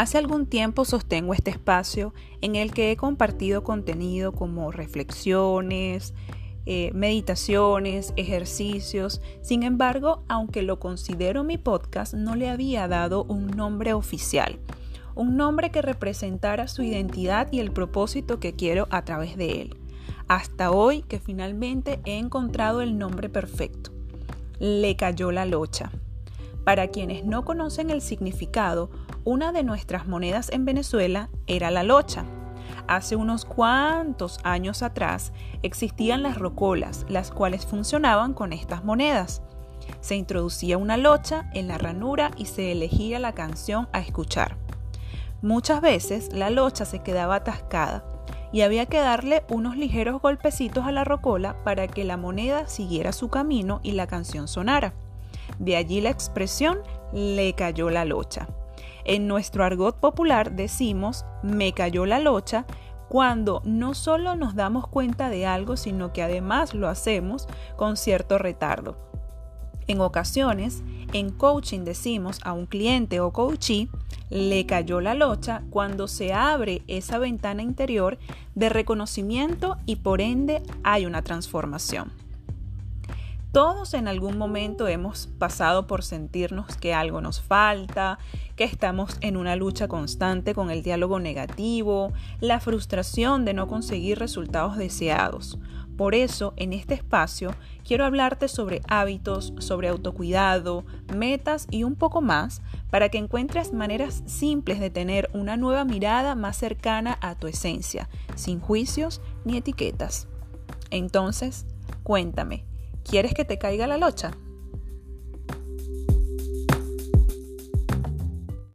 Hace algún tiempo sostengo este espacio en el que he compartido contenido como reflexiones, eh, meditaciones, ejercicios. Sin embargo, aunque lo considero mi podcast, no le había dado un nombre oficial, un nombre que representara su identidad y el propósito que quiero a través de él. Hasta hoy que finalmente he encontrado el nombre perfecto. Le cayó la locha. Para quienes no conocen el significado, una de nuestras monedas en Venezuela era la locha. Hace unos cuantos años atrás existían las rocolas, las cuales funcionaban con estas monedas. Se introducía una locha en la ranura y se elegía la canción a escuchar. Muchas veces la locha se quedaba atascada y había que darle unos ligeros golpecitos a la rocola para que la moneda siguiera su camino y la canción sonara. De allí la expresión le cayó la locha. En nuestro argot popular decimos me cayó la locha cuando no solo nos damos cuenta de algo, sino que además lo hacemos con cierto retardo. En ocasiones, en coaching decimos a un cliente o coachee, le cayó la locha cuando se abre esa ventana interior de reconocimiento y por ende hay una transformación. Todos en algún momento hemos pasado por sentirnos que algo nos falta, que estamos en una lucha constante con el diálogo negativo, la frustración de no conseguir resultados deseados. Por eso, en este espacio, quiero hablarte sobre hábitos, sobre autocuidado, metas y un poco más para que encuentres maneras simples de tener una nueva mirada más cercana a tu esencia, sin juicios ni etiquetas. Entonces, cuéntame, ¿Quieres que te caiga la locha?